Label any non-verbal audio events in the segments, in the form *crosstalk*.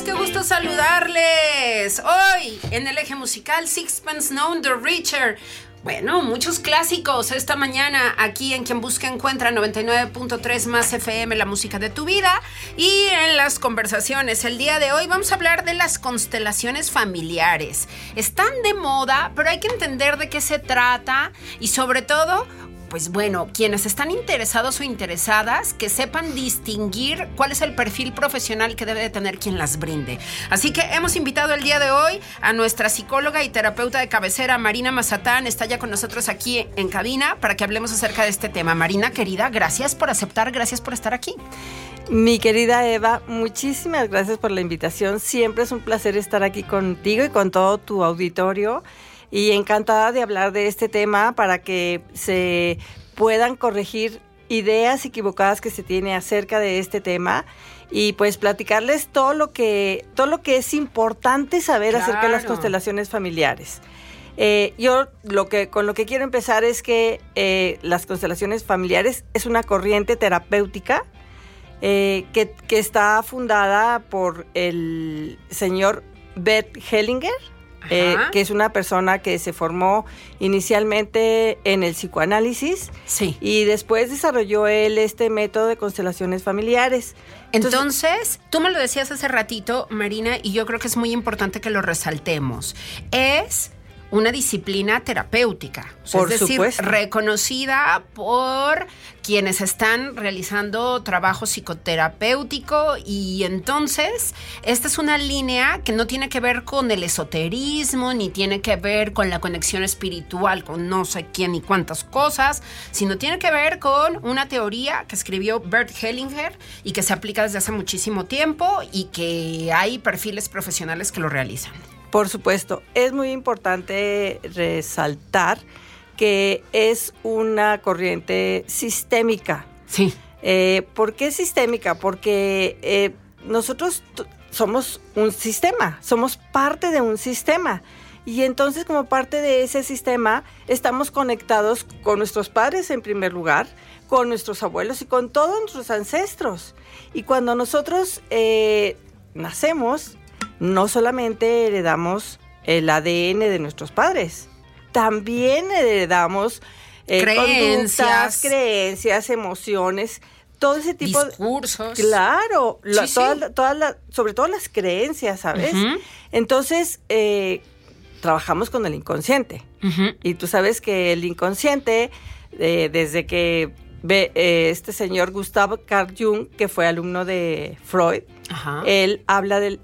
qué gusto saludarles. Hoy en el eje musical Sixpence Known the Richer. Bueno, muchos clásicos esta mañana aquí en Quien Busca Encuentra 99.3 más FM, la música de tu vida. Y en las conversaciones, el día de hoy vamos a hablar de las constelaciones familiares. Están de moda, pero hay que entender de qué se trata y sobre todo pues bueno, quienes están interesados o interesadas, que sepan distinguir cuál es el perfil profesional que debe de tener quien las brinde. Así que hemos invitado el día de hoy a nuestra psicóloga y terapeuta de cabecera, Marina Mazatán, está ya con nosotros aquí en cabina para que hablemos acerca de este tema. Marina, querida, gracias por aceptar, gracias por estar aquí. Mi querida Eva, muchísimas gracias por la invitación. Siempre es un placer estar aquí contigo y con todo tu auditorio y encantada de hablar de este tema para que se puedan corregir ideas equivocadas que se tiene acerca de este tema y pues platicarles todo lo que todo lo que es importante saber acerca de las constelaciones familiares. Eh, yo lo que con lo que quiero empezar es que eh, las constelaciones familiares es una corriente terapéutica eh, que, que, está fundada por el señor Bert Hellinger eh, que es una persona que se formó inicialmente en el psicoanálisis sí. y después desarrolló él este método de constelaciones familiares. Entonces, tú me lo decías hace ratito, Marina, y yo creo que es muy importante que lo resaltemos. Es una disciplina terapéutica, por es decir, supuesto. reconocida por quienes están realizando trabajo psicoterapéutico y entonces esta es una línea que no tiene que ver con el esoterismo ni tiene que ver con la conexión espiritual con no sé quién ni cuántas cosas, sino tiene que ver con una teoría que escribió Bert Hellinger y que se aplica desde hace muchísimo tiempo y que hay perfiles profesionales que lo realizan. Por supuesto, es muy importante resaltar que es una corriente sistémica. Sí. Eh, ¿Por qué sistémica? Porque eh, nosotros somos un sistema, somos parte de un sistema. Y entonces como parte de ese sistema estamos conectados con nuestros padres en primer lugar, con nuestros abuelos y con todos nuestros ancestros. Y cuando nosotros eh, nacemos, no solamente heredamos el ADN de nuestros padres, también heredamos eh, creencias, creencias, emociones, todo ese tipo discursos. de claro, sí, sí. la, sobre todo las creencias, ¿sabes? Uh -huh. Entonces eh, trabajamos con el inconsciente uh -huh. y tú sabes que el inconsciente eh, desde que ve eh, este señor Gustav Carl Jung que fue alumno de Freud, Ajá. él habla del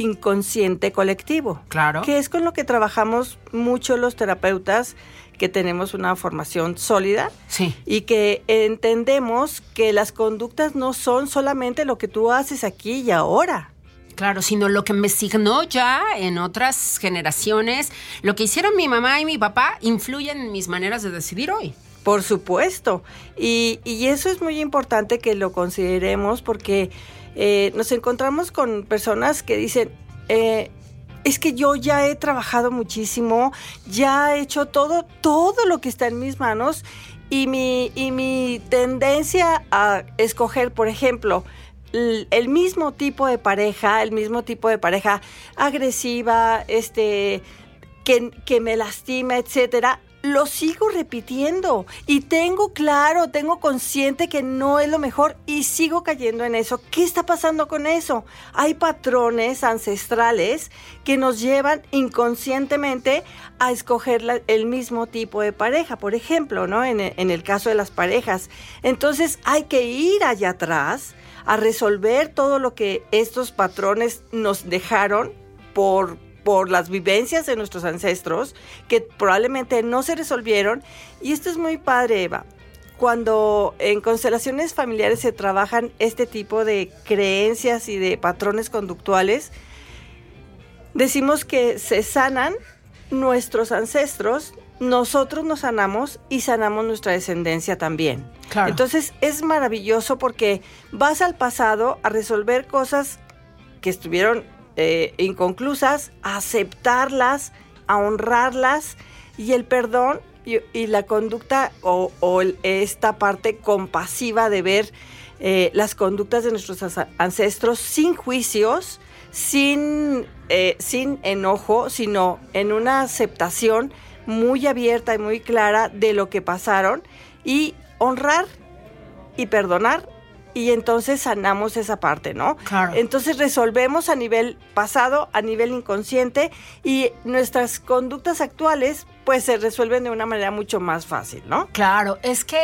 inconsciente colectivo. Claro. Que es con lo que trabajamos mucho los terapeutas que tenemos una formación sólida sí. y que entendemos que las conductas no son solamente lo que tú haces aquí y ahora. Claro, sino lo que me signó ya en otras generaciones, lo que hicieron mi mamá y mi papá influyen en mis maneras de decidir hoy. Por supuesto. Y, y eso es muy importante que lo consideremos porque eh, nos encontramos con personas que dicen, eh, es que yo ya he trabajado muchísimo, ya he hecho todo, todo lo que está en mis manos y mi, y mi tendencia a escoger, por ejemplo, el, mismo tipo de pareja, el mismo tipo de pareja agresiva, este, que, que me lastima, etcétera, lo sigo repitiendo y tengo claro, tengo consciente que no es lo mejor y sigo cayendo en eso. ¿Qué está pasando con eso? Hay patrones ancestrales que nos llevan inconscientemente a escoger el mismo tipo de pareja, por ejemplo, ¿no? En el caso de las parejas. Entonces hay que ir allá atrás a resolver todo lo que estos patrones nos dejaron por por las vivencias de nuestros ancestros que probablemente no se resolvieron. Y esto es muy padre, Eva. Cuando en constelaciones familiares se trabajan este tipo de creencias y de patrones conductuales, decimos que se sanan nuestros ancestros, nosotros nos sanamos y sanamos nuestra descendencia también. Claro. Entonces es maravilloso porque vas al pasado a resolver cosas que estuvieron eh, inconclusas, aceptarlas, a honrarlas y el perdón y, la conducta o, esta parte compasiva de ver eh, las conductas de nuestros ancestros sin juicios, eh, sin enojo, sino en una aceptación muy abierta y muy clara de lo que pasaron y honrar y perdonar y entonces sanamos esa parte, ¿no? Claro. Entonces resolvemos a nivel pasado, a nivel inconsciente y nuestras conductas actuales pues se resuelven de una manera mucho más fácil, ¿no? Claro, es que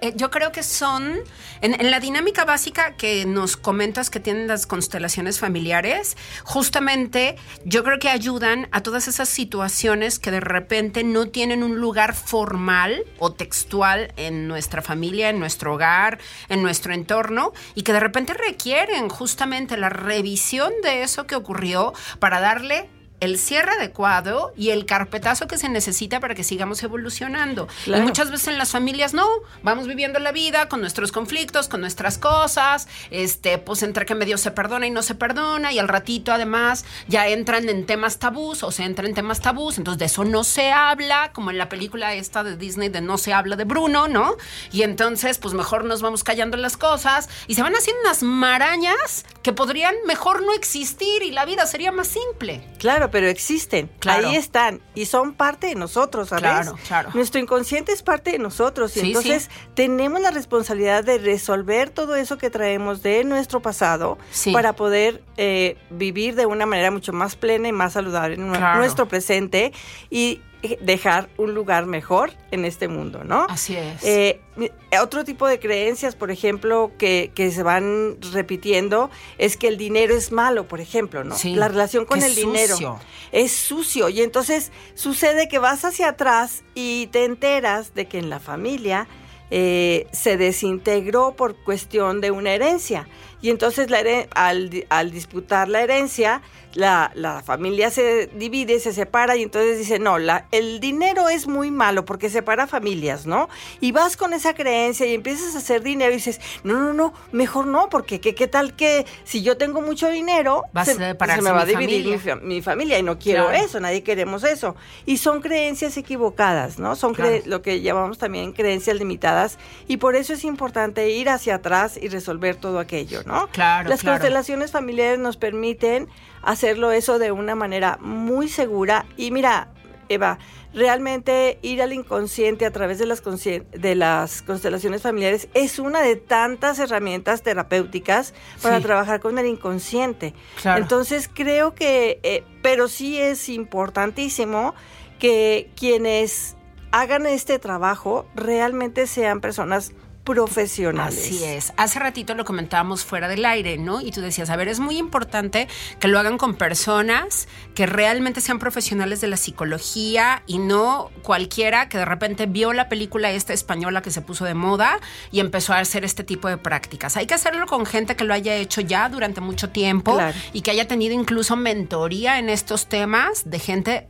eh, yo creo que son, en, en, la dinámica básica que nos comentas que tienen las constelaciones familiares, justamente yo creo que ayudan a todas esas situaciones que de repente no tienen un lugar formal o textual en nuestra familia, en nuestro hogar, en nuestro entorno, y que de repente requieren justamente la revisión de eso que ocurrió para darle el cierre adecuado y el carpetazo que se necesita para que sigamos evolucionando. Claro. Y muchas veces en las familias no, vamos viviendo la vida con nuestros conflictos, con nuestras cosas, este, pues entre que medio se perdona y no se perdona, y al ratito además ya entran en temas tabús o se entran en temas tabús, entonces de eso no se habla, como en la película esta de Disney de No se habla de Bruno, ¿no? Y entonces pues mejor nos vamos callando las cosas y se van haciendo unas marañas que podrían mejor no existir y la vida sería más simple. Claro, pero existen. Claro. Ahí están. Y son parte de nosotros, ¿sabes? Claro, claro. Nuestro inconsciente es parte de nosotros. Y Sí, entonces sí. tenemos la responsabilidad de resolver todo eso que traemos de nuestro pasado Sí. para poder eh, vivir de una manera mucho más plena y más saludable en Claro. nuestro presente y dejar un lugar mejor en este mundo, ¿no? Así es. Eh, mi- otro tipo de creencias, por ejemplo, que, que se van repitiendo, es que el dinero es malo, por ejemplo, ¿no? Sí, La relación con el dinero sucio. es sucio. Y entonces sucede que vas hacia atrás y te enteras de que en la familia eh, se desintegró por cuestión de una herencia. Y entonces la heren- al, al disputar la herencia, la, la familia se divide, se separa y entonces dice, no, la, el dinero es muy malo porque separa familias, ¿no? Y vas con esa creencia y empiezas a hacer dinero y dices, no, no, no, mejor no, porque ¿qué, qué tal que si yo tengo mucho dinero, a se, se me va a dividir mi, familia. fa- mi familia y no quiero Claro. eso, nadie queremos eso. Y son creencias equivocadas, ¿no? Son Claro. lo que llamamos también creencias limitadas y por eso es importante ir hacia atrás y resolver todo aquello, ¿no? Claro, Las claro. constelaciones familiares nos permiten hacerlo eso de una manera muy segura y mira, Eva, realmente ir al inconsciente a través de las, de las constelaciones familiares es una de tantas herramientas terapéuticas para Sí. trabajar con el inconsciente. Claro. Entonces creo que, eh, pero sí es importantísimo que quienes hagan este trabajo realmente sean personas profesionales. Así es. Hace ratito lo comentábamos fuera del aire, ¿no? Y tú decías, a ver, es muy importante que lo hagan con personas que realmente sean profesionales de la psicología y no cualquiera que de repente vio la película esta española que se puso de moda y empezó a hacer este tipo de prácticas. Hay que hacerlo con gente que lo haya hecho ya durante mucho tiempo Claro. y que haya tenido incluso mentoría en estos temas de gente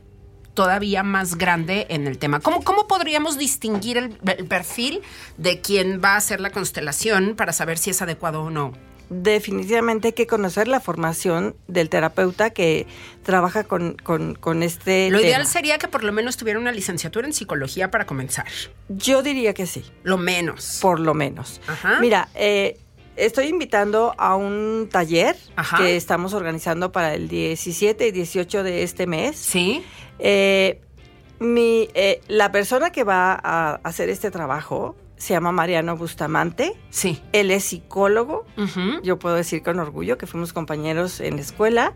todavía más grande en el tema. ¿Cómo, cómo podríamos distinguir el, el perfil de quien va a hacer la constelación para saber si es adecuado o no? Definitivamente hay que conocer la formación del terapeuta que trabaja con, con- con este Lo tema. ideal sería que por lo menos tuviera una licenciatura en psicología para comenzar. Yo diría que sí, Lo menos. por lo menos. Ajá. Mira, eh, estoy invitando a un taller Ajá. que estamos organizando para el 17 y 18 de este mes. Sí. Eh, mi, eh, la persona que va a hacer este trabajo se llama Mariano Bustamante. Sí. Él es psicólogo. Yo puedo decir con orgullo que fuimos compañeros en la escuela.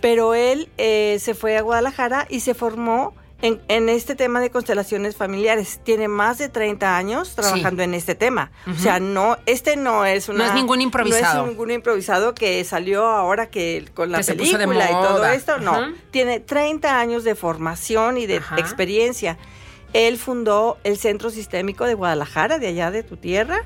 Pero él eh, se fue a Guadalajara y se formó en, en este tema de constelaciones familiares. Tiene más de 30 años trabajando en este tema. O sea, no, este no es una, No es ningún improvisado. No es ningún improvisado que salió ahora que con la Que película y todo esto. No, tiene 30 años de formación y de experiencia. Él fundó el Centro Sistémico de Guadalajara, de allá de tu tierra.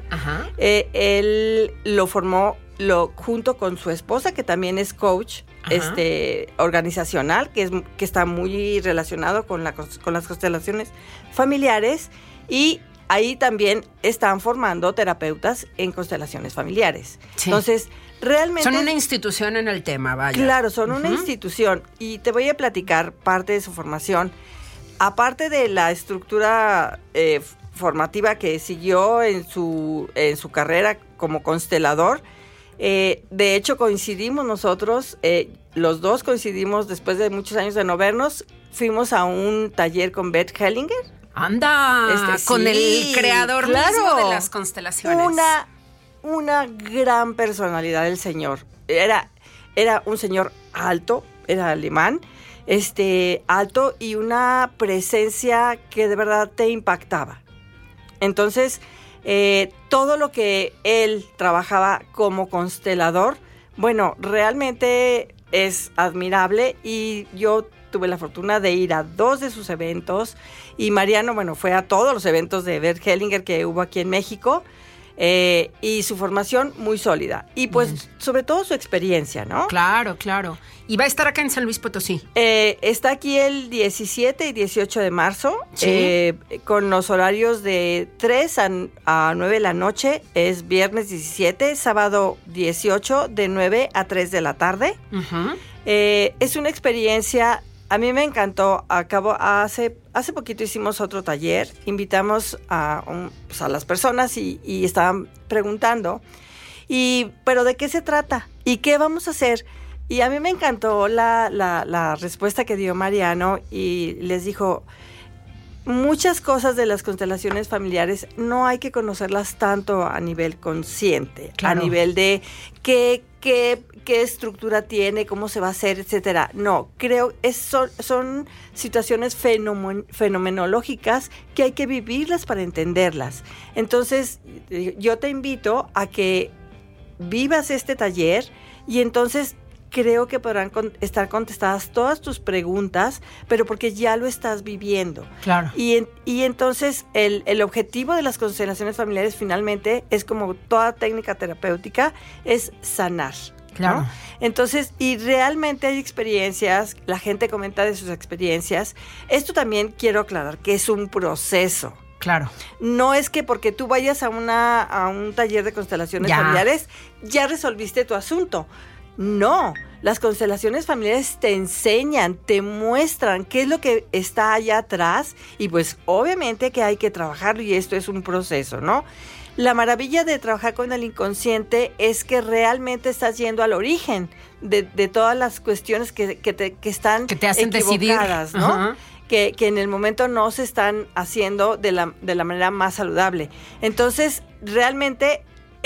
Eh, él lo formó lo, junto con su esposa, que también es coach Ajá. este, organizacional, que, es, que está muy relacionado con, la, con las constelaciones familiares. Y ahí también están formando terapeutas en constelaciones familiares. Sí. Entonces, realmente... Son una institución en el tema, vaya. Claro, son una institución y te voy a platicar parte de su formación. Aparte de la estructura eh, formativa que siguió en su, en su carrera como constelador, Eh, de hecho, coincidimos nosotros, eh, los dos coincidimos después de muchos años de no vernos, fuimos a un taller con Beth Hellinger. Anda, Este, con sí, el creador mismo claro. de las constelaciones. Una, una gran personalidad del señor. Era, era un señor alto, era alemán, este, alto y una presencia que de verdad te impactaba. Entonces, eh, todo lo que él trabajaba como constelador, bueno, realmente es admirable y yo tuve la fortuna de ir a dos de sus eventos y Mariano, bueno, fue a todos los eventos de Bert Hellinger que hubo aquí en México eh, y su formación muy sólida y pues sobre todo su experiencia, ¿no? Claro, claro. Y va a estar acá en San Luis Potosí. Eh, está aquí el 17 y 18 de marzo, Sí. eh, con los horarios de 3 a, a 9 de la noche, es viernes 17, sábado 18, de 9 a 3 de la tarde. Ujú. Eh, es una experiencia, a mí me encantó, acabo, hace, hace poquito hicimos otro taller, invitamos a, un- pues, a las personas y, y estaban preguntando, y, pero ¿de qué se trata? ¿Y qué vamos a hacer? Y a mí me encantó la, la- la respuesta que dio Mariano y les dijo, muchas cosas de las constelaciones familiares no hay que conocerlas tanto a nivel consciente, Claro. a nivel de qué, qué, qué estructura tiene, cómo se va a hacer, etcétera. No, creo es, son, son situaciones fenomen- fenomenológicas que hay que vivirlas para entenderlas. Entonces, yo te invito a que vivas este taller y entonces creo que podrán con- estar contestadas todas tus preguntas, pero porque ya lo estás viviendo. Claro. Y, en- y entonces el, el objetivo de las constelaciones familiares finalmente es como toda técnica terapéutica, es sanar. ¿no? Claro. Entonces, y realmente hay experiencias, la gente comenta de sus experiencias. Esto también quiero aclarar que es un proceso. Claro. No es que porque tú vayas a, una, a un taller de constelaciones Ya. familiares, ya resolviste tu asunto. No, las constelaciones familiares te enseñan, te muestran qué es lo que está allá atrás y pues obviamente que hay que trabajarlo y esto es un proceso, ¿no? La maravilla de trabajar con el inconsciente es que realmente estás yendo al origen de, de todas las cuestiones que, que te, que están Que te hacen decidir. equivocadas, ¿no? Que, que en el momento no se están haciendo de la, de la manera más saludable. Entonces, realmente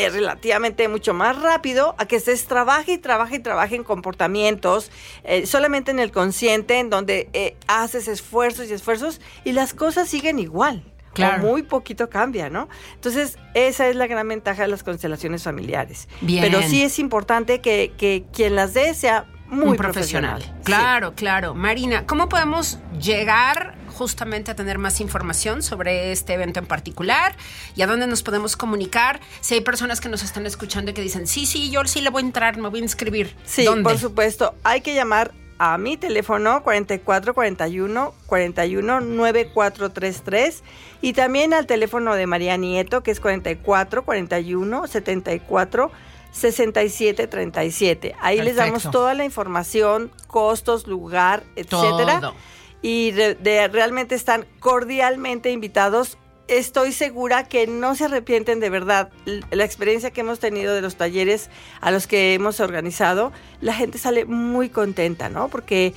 es relativamente mucho más rápido a que estés trabaje y trabaje y trabaje en comportamientos, eh, solamente en el consciente, en donde eh, haces esfuerzos y esfuerzos y las cosas siguen igual. Claro. O muy poquito cambia, ¿no? Entonces, esa es la gran ventaja de las constelaciones familiares. Bien. Pero sí es importante que, que quien las dé sea muy un profesional. profesional. Claro, claro. Marina, ¿cómo podemos llegar justamente a tener más información sobre este evento en particular y a dónde nos podemos comunicar? Si hay personas que nos están escuchando y que dicen, sí, sí, yo sí le voy a entrar, me voy a inscribir. Sí, ¿Dónde? por supuesto. Hay que llamar a mi teléfono 4441 41 9433 y también al teléfono de María Nieto que es 44 41 74 67 37. Ahí les damos toda la información, costos, lugar, etcétera. Todo. Y de- realmente están cordialmente invitados. Estoy segura que no se arrepienten de verdad. La experiencia que hemos tenido de los talleres a los que hemos organizado, la gente sale muy contenta, ¿no? Porque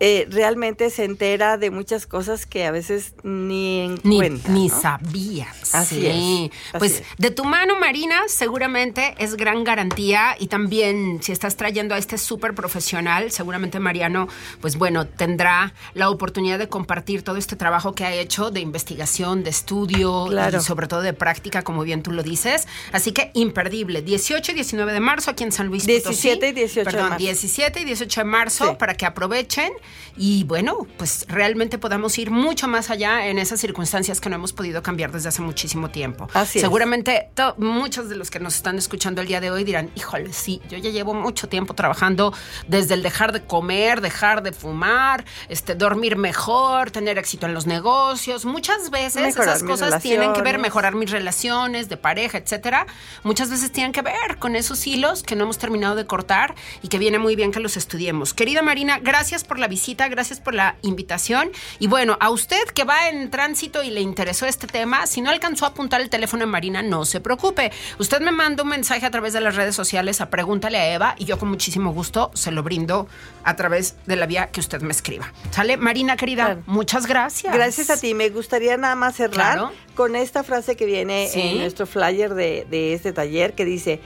eh, realmente se entera de muchas cosas que a veces ni en Ni, cuenta. ni ¿no? sabías. Así Sí. es, así Pues es. de tu mano, Marina, seguramente es gran garantía. Y también, si estás trayendo a este súper profesional, seguramente Mariano, pues bueno, tendrá la oportunidad de compartir todo este trabajo que ha hecho de investigación, de estudio Claro. y sobre todo de práctica, como bien tú lo dices. Así que imperdible. 18 y 19 de marzo aquí en San Luis Potosí. 17 y 18 de Perdón, marzo. 17 y 18 de marzo Sí. para que aprovechen y bueno, pues realmente podamos ir mucho más allá en esas circunstancias que no hemos podido cambiar desde hace muchísimo tiempo. Así. Seguramente muchos de los que nos están escuchando el día de hoy dirán, híjole, sí, yo ya llevo mucho tiempo trabajando desde el dejar de comer, dejar de fumar, este, dormir mejor, tener éxito en los negocios. Muchas veces Mejorar esas cosas tienen que ver, mejorar mis relaciones de pareja, etcétera. Muchas veces tienen que ver con esos hilos que no hemos terminado de cortar y que viene muy bien que los estudiemos. Querida Marina, gracias por la visita, gracias por la invitación. Y bueno, a usted que va en tránsito y le interesó este tema, si no alcanzó a apuntar el teléfono de Marina, no se preocupe. Usted me manda un mensaje a través de las redes sociales a Pregúntale a Eva y yo con muchísimo gusto se lo brindo a través de la vía que usted me escriba. ¿Sale? Marina, querida, muchas gracias. Gracias a ti. Me gustaría nada más cerrar con esta frase que viene en nuestro flyer de, de este taller que dice,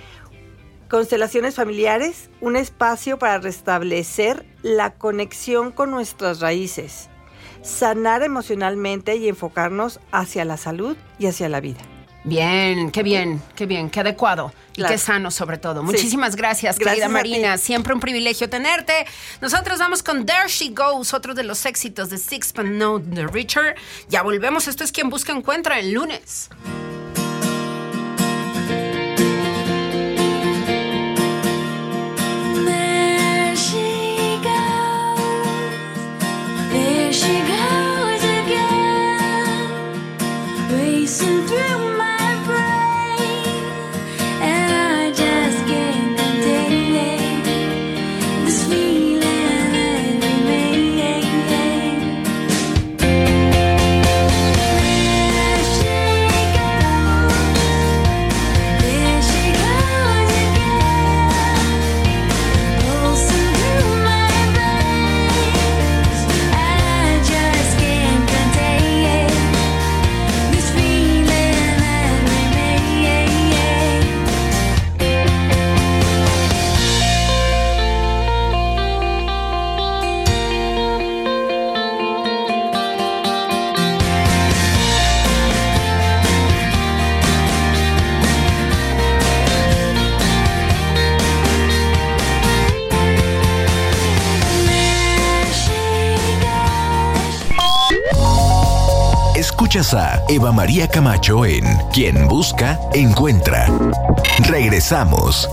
Constelaciones familiares, un espacio para restablecer la conexión con nuestras raíces, sanar emocionalmente y enfocarnos hacia la salud y hacia la vida. Bien, qué bien, qué bien, qué adecuado y qué sano sobre todo. Muchísimas gracias, querida Marina. Siempre un privilegio tenerte. Nosotros vamos con There She Goes, otro de los éxitos de Sixpence No The Richer. Ya volvemos. Esto es quien busca encuentra el lunes. A Eva María Camacho en Quien Busca, Encuentra. Regresamos.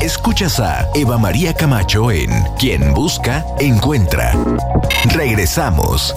Escuchas a Eva María Camacho en Quien Busca, Encuentra. Regresamos.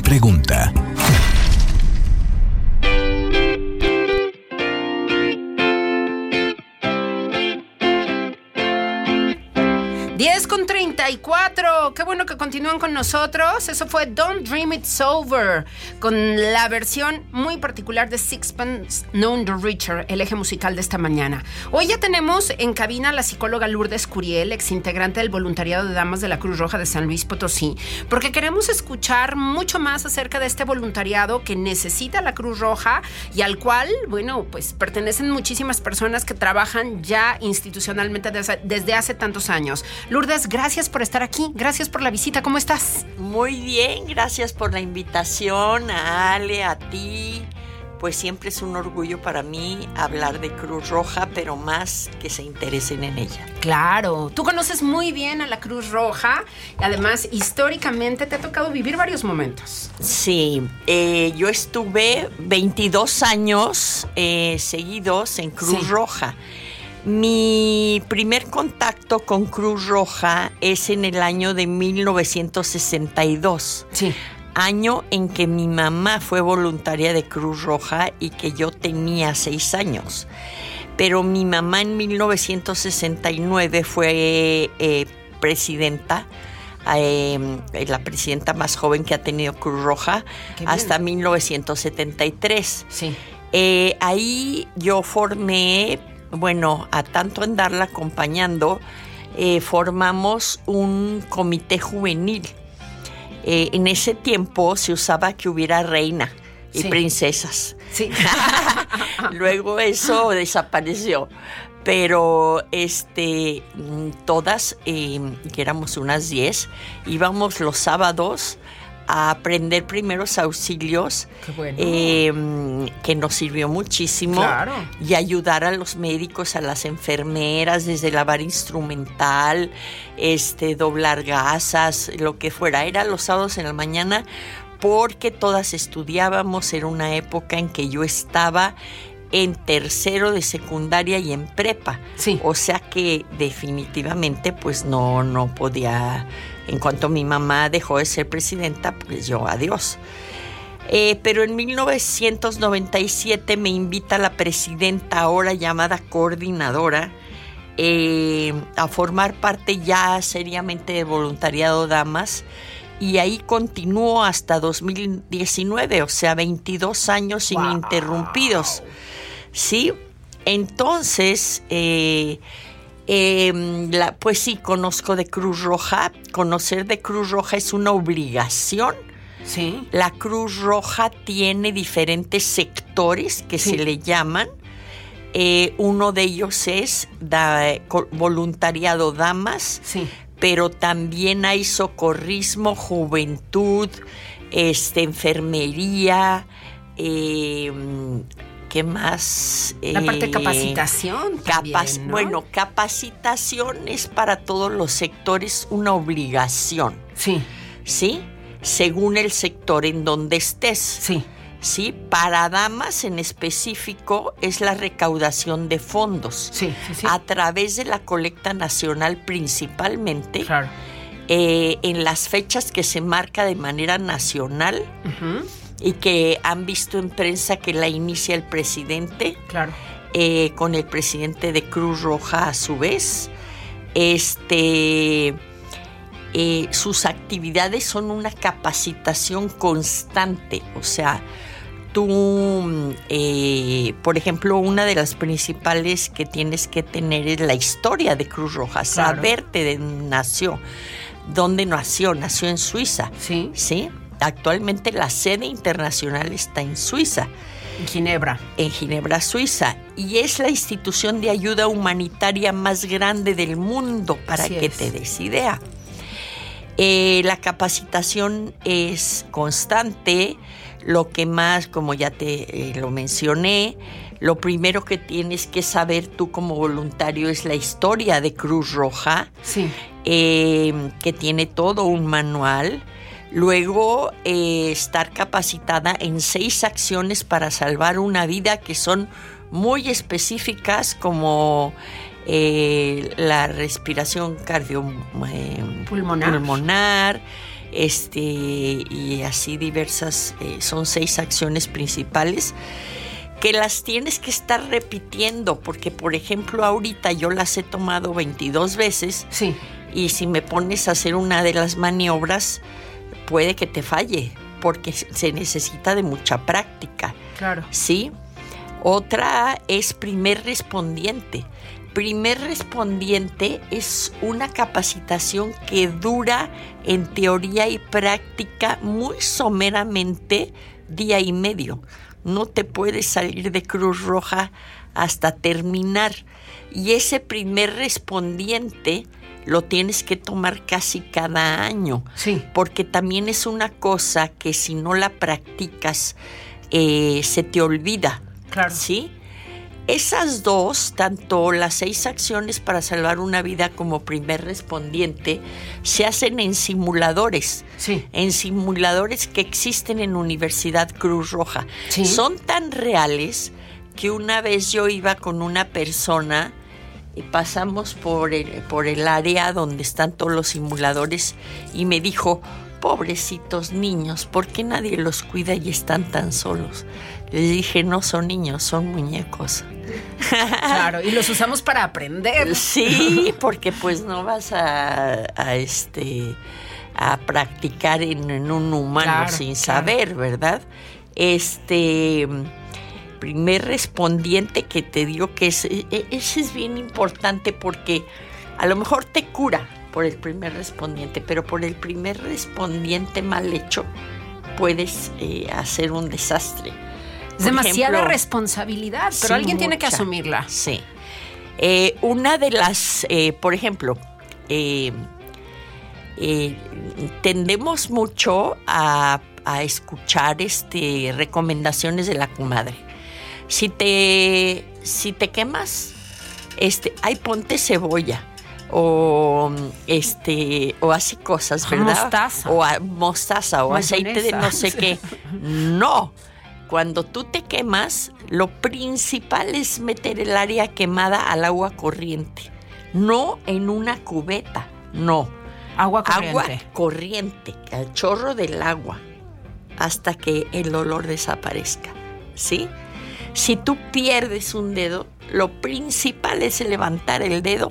Pregunta. 34. Qué bueno que continúan con nosotros. Eso fue Don't Dream It's Over, con la versión muy particular de Sixpence Known the Richer, el eje musical de esta mañana. Hoy ya tenemos en cabina a la psicóloga Lourdes Curiel, ex integrante del voluntariado de Damas de la Cruz Roja de San Luis Potosí, porque queremos escuchar mucho más acerca de este voluntariado que necesita la Cruz Roja y al cual, bueno, pues pertenecen muchísimas personas que trabajan ya institucionalmente desde hace tantos años. Lourdes, gracias por estar aquí, gracias por la visita, ¿cómo estás? Muy bien, gracias por la invitación, a Ale, a ti. Pues siempre es un orgullo para mí hablar de Cruz Roja, pero más que se interesen en ella. Claro, tú conoces muy bien a la Cruz Roja y además históricamente te ha tocado vivir varios momentos. Sí, eh, yo estuve 22 años eh, seguidos en Cruz Sí. Roja. Mi primer contacto con Cruz Roja es en el año de 1962 Sí. año en que mi mamá fue voluntaria de Cruz Roja y que yo tenía seis años. Pero mi mamá en 1969 fue eh, presidenta, eh, la presidenta más joven que ha tenido Cruz Roja hasta 1973. Sí. Eh, ahí yo formé, bueno, a tanto andarla acompañando, eh, formamos un comité juvenil. Eh, en ese tiempo se usaba que hubiera reina y Sí. princesas. Sí. *laughs* *laughs* Luego eso desapareció. Pero este, mm, todas, eh, que éramos unas 10, íbamos los sábados a aprender primeros auxilios, Qué bueno. eh, que nos sirvió muchísimo, Claro. y ayudar a los médicos, a las enfermeras, desde lavar instrumental, este, doblar gasas, lo que fuera. Era los sábados en la mañana porque todas estudiábamos, era una época en que yo estaba en tercero de secundaria y en prepa. Sí. O sea que definitivamente pues no, no podía, en cuanto mi mamá dejó de ser presidenta, pues yo adiós. Eh, pero en 1997 me invita la presidenta, ahora llamada coordinadora, eh, a formar parte ya seriamente de voluntariado damas y ahí continúo hasta 2019, o sea, 22 años Wow. ininterrumpidos. Sí, entonces, eh, eh, la- pues sí, conozco de Cruz Roja. Conocer de Cruz Roja es una obligación. Sí. La Cruz Roja tiene diferentes sectores que Sí. se le llaman. Eh, uno de ellos es da- co- voluntariado damas, Sí. Pero también hay socorrismo, juventud, este, enfermería, eh, ¿qué más? La parte de Eh, capacitación también, capac- ¿no? Bueno, capacitación es para todos los sectores una obligación, Sí. ¿sí? Según el sector en donde estés. Sí. ¿Sí? Para damas en específico es la recaudación de fondos. Sí. Sí. sí. A través de la colecta nacional principalmente, Claro. eh, en las fechas que se marca de manera nacional y que han visto en prensa que la inicia el presidente, Claro. eh, con el presidente de Cruz Roja a su vez. Este, eh, sus actividades son una capacitación constante, o sea, tú, eh, por ejemplo, una de las principales que tienes que tener es la historia de Cruz Roja, Claro. saberte de dónde nació, dónde nació, nació en Suiza, Sí. ¿sí? Actualmente la sede internacional está en Suiza En Ginebra. en Ginebra, Suiza, y es la institución de ayuda humanitaria más grande del mundo, para Así que es. te des idea. Eh, la capacitación es constante, lo que más, como ya te eh, lo mencioné, lo primero que tienes que saber tú como voluntario es la historia de Cruz Roja, Sí. eh, que tiene todo un manual. Luego, eh, estar capacitada en seis acciones para salvar una vida que son muy específicas como eh, la respiración cardio, eh, Pulmonar. Este, y así diversas, eh, son seis acciones principales que las tienes que estar repitiendo, porque por ejemplo ahorita yo las he tomado 22 veces Sí. y si me pones a hacer una de las maniobras, puede que te falle, porque se necesita de mucha práctica. Claro. ¿sí? Otra es primer respondiente. Primer respondiente es una capacitación que dura en teoría y práctica muy someramente día y medio. No te puedes salir de Cruz Roja hasta terminar. Y ese primer respondiente lo tienes que tomar casi cada año Sí. porque también es una cosa que si no la practicas eh, se te olvida. Claro. ¿Sí? Esas dos, tanto las seis acciones para salvar una vida como primer respondiente, se hacen en simuladores. Sí. En simuladores que existen en Universidad Cruz Roja. Sí. Son tan reales que una vez yo iba con una persona y pasamos por el, por el área donde están todos los simuladores y me dijo, pobrecitos niños, ¿por qué nadie los cuida y están tan solos? Le dije, no son niños, son muñecos. *laughs* Claro. Y los usamos para aprender. Sí, porque pues no vas a, a, este a practicar en, en un humano Claro, sin claro. saber, ¿verdad? Este primer respondiente que te digo que es, e- e- ese es bien importante porque a lo mejor te cura por el primer respondiente, pero por el primer respondiente mal hecho puedes eh, hacer un desastre. Es demasiada ejemplo, responsabilidad, pero Sí, alguien tiene que asumirla. Sí. Eh, una de las, eh, por ejemplo, eh, eh, tendemos mucho a, a escuchar este, recomendaciones de la comadre. Si te, si te quemas, este, ay, ponte cebolla. O este, o así cosas, O ¿verdad? mostaza. O a- mostaza, o aceite de no sé qué. *laughs* No. Cuando tú te quemas, lo principal es meter el área quemada al agua corriente. No en una cubeta, no. Agua corriente. Agua corriente, al chorro del agua, hasta que el olor desaparezca. ¿Sí? Si tú pierdes un dedo, lo principal es levantar el dedo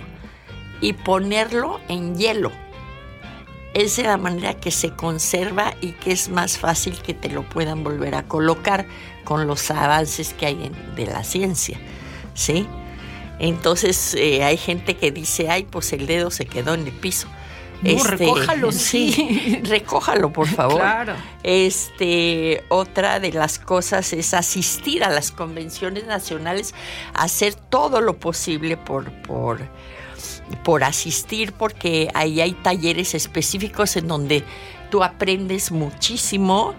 y ponerlo en hielo. Es de la manera que se conserva y que es más fácil que te lo puedan volver a colocar con los avances que hay en- de la ciencia. ¿Sí? Entonces eh, hay gente que dice, ay, pues el dedo se quedó en el piso. No, recójalo, *laughs* sí. *laughs* recójalo, por favor. Claro. Este, otra de las cosas es asistir a las convenciones nacionales, hacer todo lo posible por, por, por asistir, porque ahí hay talleres específicos en donde tú aprendes muchísimo.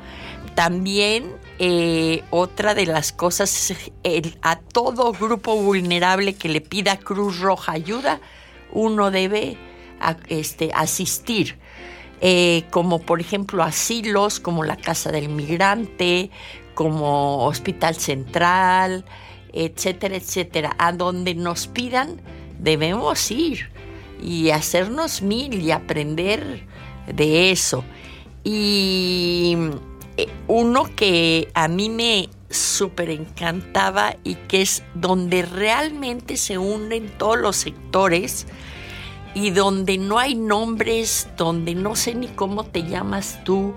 También eh, otra de las cosas es el- a todo grupo vulnerable que le pida Cruz Roja ayuda, uno debe a- este, asistir. Eh, como por ejemplo asilos, como la Casa del Migrante, como Hospital Central, etcétera, etcétera, a donde nos pidan, debemos ir y hacernos mil y aprender de eso. Y eh, uno que a mí me súper encantaba y que es donde realmente se unen todos los sectores y donde no hay nombres, donde no sé ni cómo te llamas tú,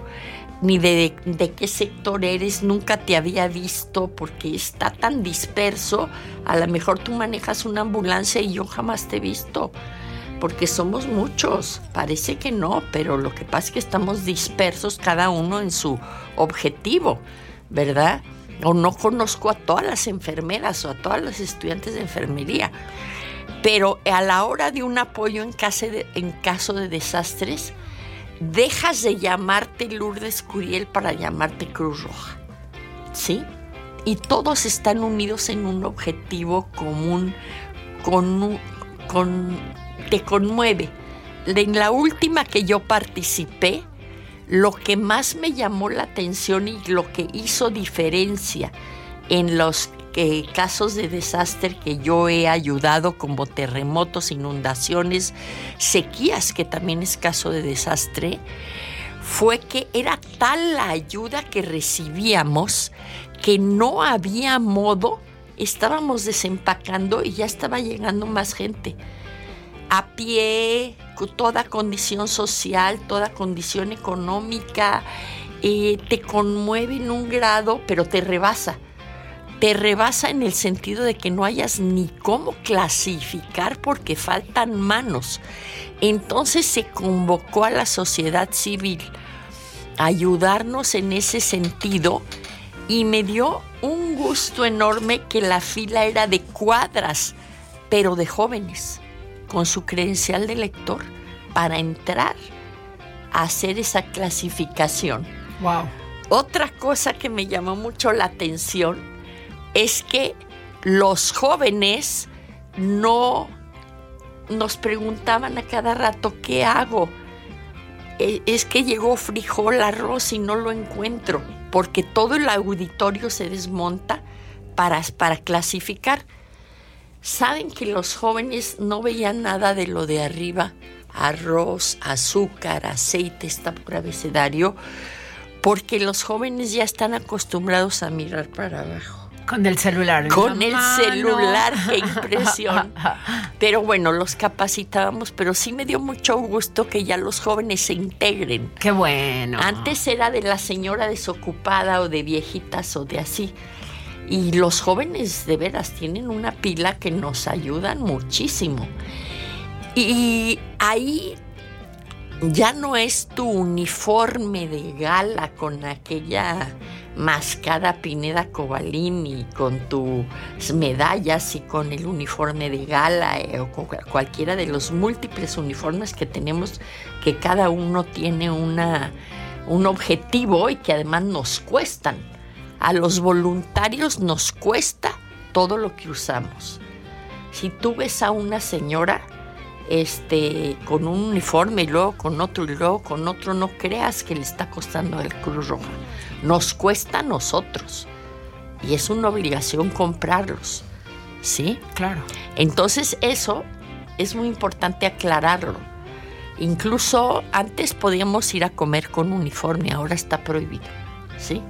ni de, de qué sector eres, nunca te había visto porque está tan disperso. A lo mejor tú manejas una ambulancia y yo jamás te he visto, porque somos muchos. Parece que no, pero lo que pasa es que estamos dispersos cada uno en su objetivo, ¿verdad? O no conozco a todas las enfermeras o a todas las estudiantes de enfermería. Pero a la hora de un apoyo en caso de, en caso de desastres, dejas de llamarte Lourdes Curiel para llamarte Cruz Roja. ¿Sí? Y todos están unidos en un objetivo común, con, con te conmueve. En la última que yo participé, lo que más me llamó la atención y lo que hizo diferencia en los que- casos de desastre que yo he ayudado, como terremotos, inundaciones, sequías, que también es caso de desastre, fue que era tal la ayuda que recibíamos que no había modo, estábamos desempacando y ya estaba llegando más gente. A pie, toda condición social, toda condición económica, eh, te conmueve en un grado, pero te rebasa. Te rebasa en el sentido de que no hayas ni cómo clasificar porque faltan manos. Entonces se convocó a la sociedad civil a ayudarnos en ese sentido y me dio un gusto enorme que la fila era de cuadras, pero de jóvenes, con su credencial de lector, para entrar a hacer esa clasificación. Wow. Otra cosa que me llamó mucho la atención es que los jóvenes no nos preguntaban a cada rato, ¿qué hago? E, es que llegó frijol, arroz y no lo encuentro, porque todo el auditorio se desmonta para, para clasificar. Saben que los jóvenes no veían nada de lo de arriba, arroz, azúcar, aceite, está por abecedario, porque los jóvenes ya están acostumbrados a mirar para abajo. Con el celular. Con el celular, qué *laughs* impresión. Pero bueno, los capacitábamos, pero sí me dio mucho gusto que ya los jóvenes se integren. Qué bueno. Antes era de la señora desocupada o de viejitas o de así. Y los jóvenes de veras tienen una pila que nos ayudan muchísimo. Y ahí ya no es tu uniforme de gala con aquella mascada Pineda Cobalini, con tus medallas y con el uniforme de gala eh, o con cualquiera de los múltiples uniformes que tenemos, que cada uno tiene una, un objetivo y que además nos cuestan. A los voluntarios nos cuesta todo lo que usamos. Si tú ves a una señora este, con un uniforme y luego con otro y luego con otro, no creas que le está costando el Cruz Roja. Nos cuesta a nosotros y es una obligación comprarlos. ¿Sí? Claro. Entonces eso es muy importante aclararlo. Incluso antes podíamos ir a comer con uniforme, ahora está prohibido. ¿Sí?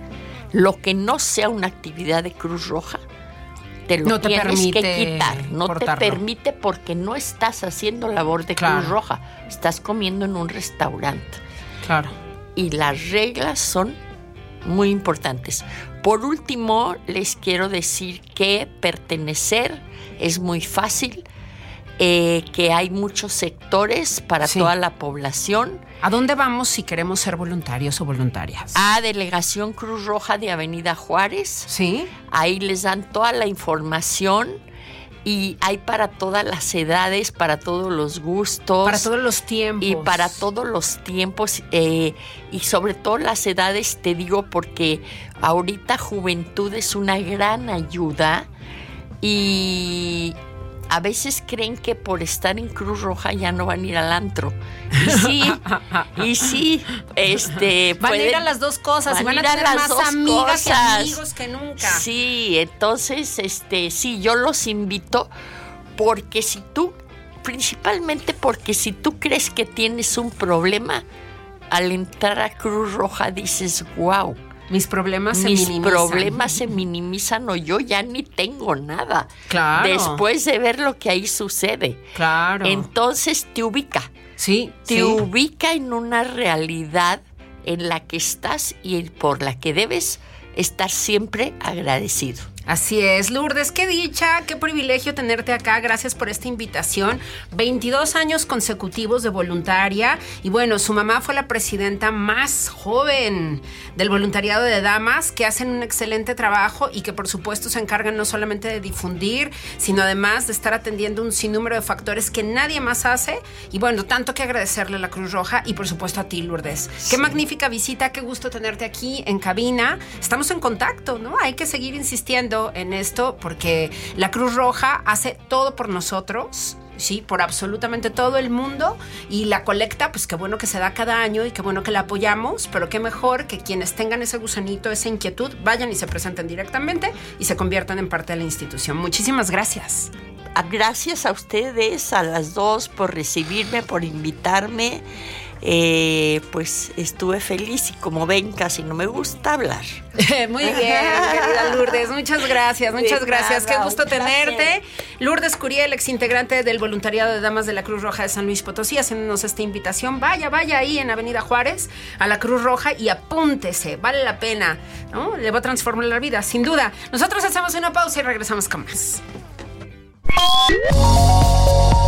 Lo que no sea una actividad de Cruz Roja, te lo No te tienes permite que quitar. No te permite porque no estás haciendo labor de Claro. Cruz Roja. Estás comiendo en un restaurante. Claro. Y las reglas son muy importantes. Por último, les quiero decir que pertenecer es muy fácil, eh, que hay muchos sectores para Sí. toda la población. ¿A dónde vamos si queremos ser voluntarios o voluntarias? A Delegación Cruz Roja de Avenida Juárez. ¿Sí? Ahí les dan toda la información y hay para todas las edades, para todos los gustos. Para todos los tiempos. Y para todos los tiempos eh, y sobre todo las edades, te digo, porque ahorita juventud es una gran ayuda y a veces creen que por estar en Cruz Roja ya no van a ir al antro. Y sí, y sí, este... Van a ir a las dos cosas van a ir a tener las más dos amigas cosas. y amigos que nunca. Sí, entonces, este, sí, yo los invito porque si tú, principalmente porque si tú crees que tienes un problema, al entrar a Cruz Roja dices, wow, Mis problemas se mis minimizan. problemas se minimizan o yo ya ni tengo nada. Claro. Después de ver lo que ahí sucede. Claro. Entonces te ubica sí, te sí. ubica en una realidad en la que estás y por la que debes estar siempre agradecido. Así es, Lourdes, qué dicha, qué privilegio tenerte acá. Gracias por esta invitación. 22 años consecutivos de voluntaria y bueno, su mamá fue la presidenta más joven del voluntariado de damas que hacen un excelente trabajo y que por supuesto se encargan no solamente de difundir, sino además de estar atendiendo un sinnúmero de factores que nadie más hace. Y bueno, tanto que agradecerle a la Cruz Roja y por supuesto a ti, Lourdes. Qué magnífica visita, qué gusto tenerte aquí en cabina. Estamos en contacto, ¿no? Hay que seguir insistiendo en esto porque la Cruz Roja hace todo por nosotros. Sí, por absolutamente todo el mundo y la colecta, pues qué bueno que se da cada año y qué bueno que la apoyamos, pero qué mejor que quienes tengan ese gusanito, esa inquietud, vayan y se presenten directamente y se conviertan en parte de la institución. Muchísimas gracias. Ah, Gracias a ustedes, a las dos, por recibirme, por invitarme. Eh, pues estuve feliz y como ven casi no me gusta hablar. *laughs* Muy bien, querida Lourdes, muchas gracias, muchas De gracias, nada, qué gusto placer. tenerte. Lourdes Curiel, ex integrante del voluntariado de Damas de la Cruz Roja de San Luis Potosí, haciéndonos esta invitación. Vaya, vaya ahí en Avenida Juárez a la Cruz Roja y apúntese, vale la pena, ¿no? Le va a transformar la vida, sin duda. Nosotros hacemos una pausa y regresamos con más.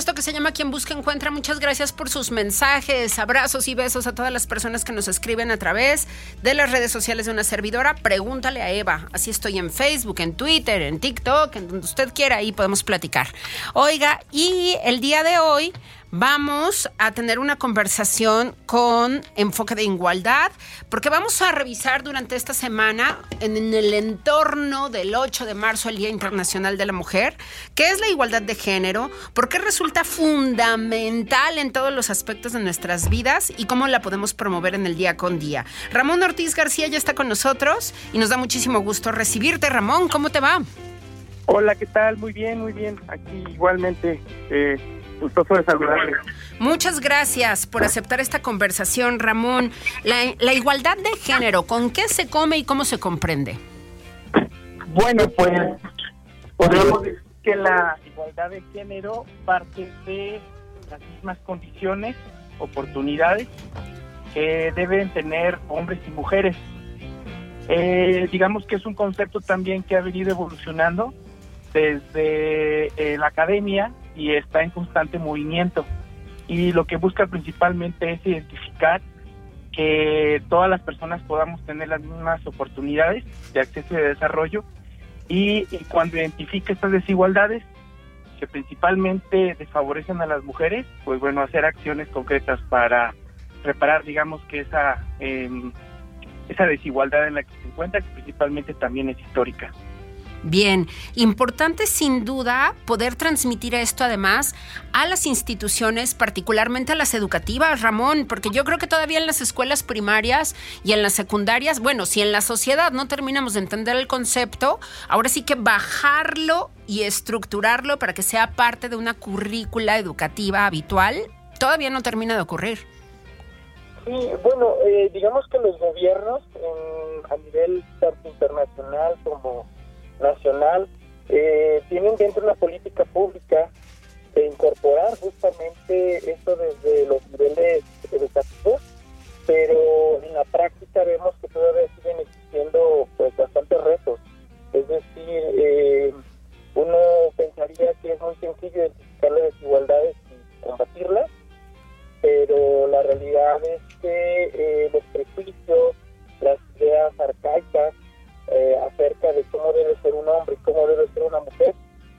Esto que se llama Quien Busca Encuentra. Muchas gracias por sus mensajes, abrazos y besos a todas las personas que nos escriben a través de las redes sociales de una servidora. Pregúntale a Eva. Así estoy en Facebook, en Twitter, en TikTok, en donde usted quiera, ahí podemos platicar. Oiga, y el día de hoy vamos a tener una conversación con enfoque de igualdad, porque vamos a revisar durante esta semana en, el entorno del 8 de marzo, el Día Internacional de la Mujer, qué es la igualdad de género, por qué resulta fundamental en todos los aspectos de nuestras vidas y cómo la podemos promover en el día con día. Ramón Ortiz García ya está con nosotros y nos da muchísimo gusto recibirte. Ramón, ¿cómo te va? Hola, ¿qué tal? Muy bien, muy bien. Aquí igualmente, eh, gustoso de saludarles. Muchas gracias por aceptar esta conversación, Ramón. La, la igualdad de género, ¿con qué se come y cómo se comprende? Bueno, pues podemos decir que la igualdad de género parte de las mismas condiciones, oportunidades que deben tener hombres y mujeres. Eh, digamos que es un concepto también que ha venido evolucionando desde eh, la academia y está en constante movimiento. Y lo que busca principalmente es identificar que todas las personas podamos tener las mismas oportunidades de acceso y de desarrollo y, cuando identifica estas desigualdades que principalmente desfavorecen a las mujeres, pues bueno, hacer acciones concretas para reparar, digamos que esa em, esa desigualdad en la que se encuentra, que principalmente también es histórica. Bien, importante sin duda poder transmitir esto además a las instituciones, particularmente a las educativas, Ramón, porque yo creo que todavía en las escuelas primarias y en las secundarias, bueno, si en la sociedad no terminamos de entender el concepto, ahora sí que bajarlo y estructurarlo para que sea parte de una currícula educativa habitual, todavía no termina de ocurrir. Sí, bueno, eh, digamos que los gobiernos en- a nivel tanto internacional como nacional eh, tienen dentro una política pública de incorporar justamente esto desde los niveles educativos, pero en la práctica vemos que todavía siguen existiendo pues bastantes retos. Es decir, eh, uno pensaría que es muy sencillo identificar las desigualdades y combatirlas, pero la realidad es que eh, los prejuicios, eh, acerca de cómo debe ser un hombre y cómo debe ser una mujer,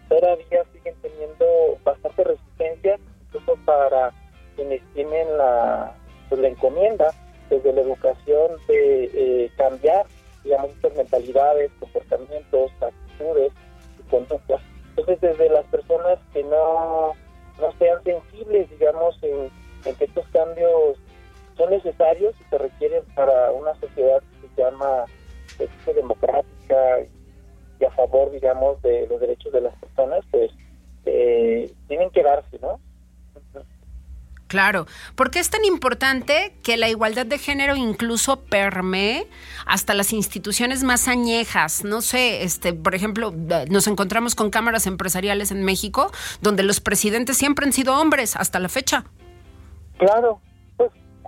todavía siguen teniendo bastante resistencia, incluso para quienes tienen la, pues, la encomienda desde la educación de eh, cambiar, digamos, estas mentalidades, comportamientos, actitudes y conductas. Entonces, desde las personas que no no sean sensibles, digamos, en, en que estos cambios son necesarios y se requieren para una sociedad que se llama este, democrática y a favor, digamos, de los derechos de las personas, pues eh, tienen que darse, ¿no? Claro. ¿Por qué es tan importante que la igualdad de género incluso permee hasta las instituciones más añejas? No sé, este, por ejemplo, eh, nos encontramos con cámaras empresariales en México donde los presidentes siempre han sido hombres hasta la fecha. Claro,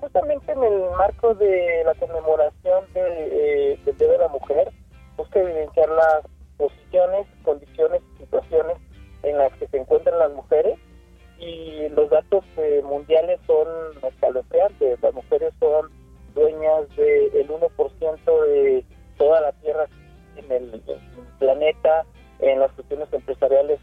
justamente en el marco de la conmemoración de, eh, del Día de la Mujer, busca evidenciar las posiciones, condiciones y situaciones en las que se encuentran las mujeres y los datos eh, mundiales son escalofriantes. Las mujeres son dueñas del 1% de toda la tierra en el, en el planeta. En las cuestiones empresariales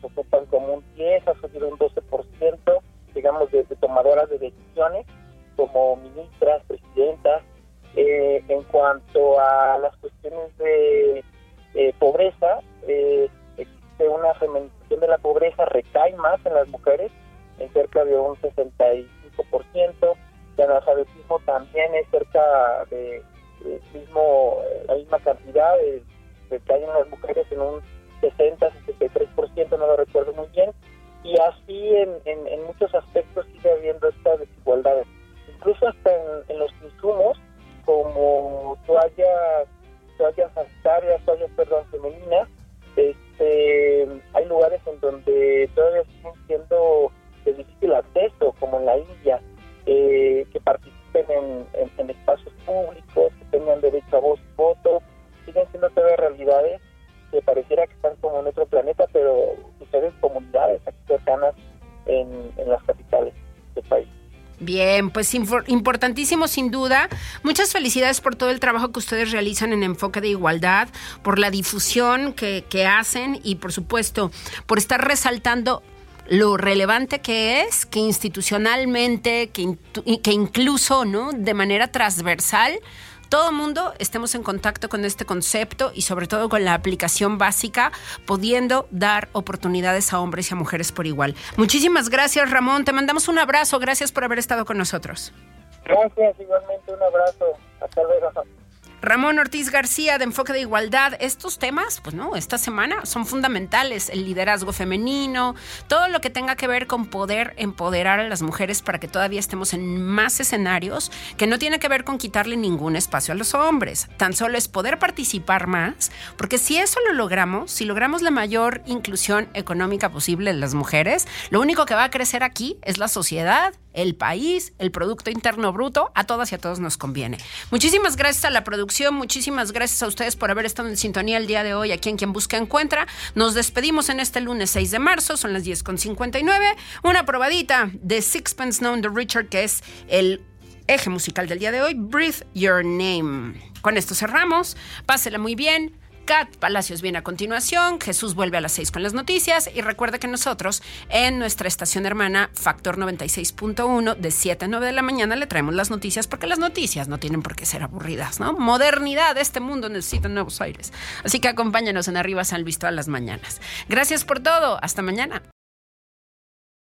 pues importantísimo sin duda. Muchas felicidades por todo el trabajo que ustedes realizan en Enfoque de Igualdad, por la difusión que, que hacen y por supuesto por estar resaltando lo relevante que es que institucionalmente, que, que incluso ¿no? de manera transversal, todo mundo estemos en contacto con este concepto y sobre todo con la aplicación básica, pudiendo dar oportunidades a hombres y a mujeres por igual. Muchísimas gracias, Ramón. Te mandamos un abrazo. Gracias por haber estado con nosotros. Gracias, igualmente un abrazo. Hasta luego. Ramón Ortiz García de Enfoque de Igualdad, estos temas, pues no, esta semana son fundamentales, el liderazgo femenino, todo lo que tenga que ver con poder empoderar a las mujeres para que todavía estemos en más escenarios, que no tiene que ver con quitarle ningún espacio a los hombres, tan solo es poder participar más, porque si eso lo logramos, si logramos la mayor inclusión económica posible de las mujeres, lo único que va a crecer aquí es la sociedad el país, el Producto Interno Bruto, a todas y a todos nos conviene. Muchísimas gracias a la producción, muchísimas gracias a ustedes por haber estado en sintonía el día de hoy aquí en Quien Busca Encuentra. Nos despedimos en este lunes 6 de marzo, son las 10.59. Una probadita de Sixpence Known the Richard, que es el eje musical del día de hoy, Breathe Your Name. Con esto cerramos, pásela muy bien. Palacios viene a continuación, Jesús vuelve a las 6 con las noticias y recuerda que nosotros en nuestra estación hermana Factor 96.1 de 7 a 9 de la mañana le traemos las noticias porque las noticias no tienen por qué ser aburridas, ¿no? Modernidad, este mundo necesita nuevos aires. Así que acompáñanos en Arriba San Luis todas las mañanas. Gracias por todo, hasta mañana.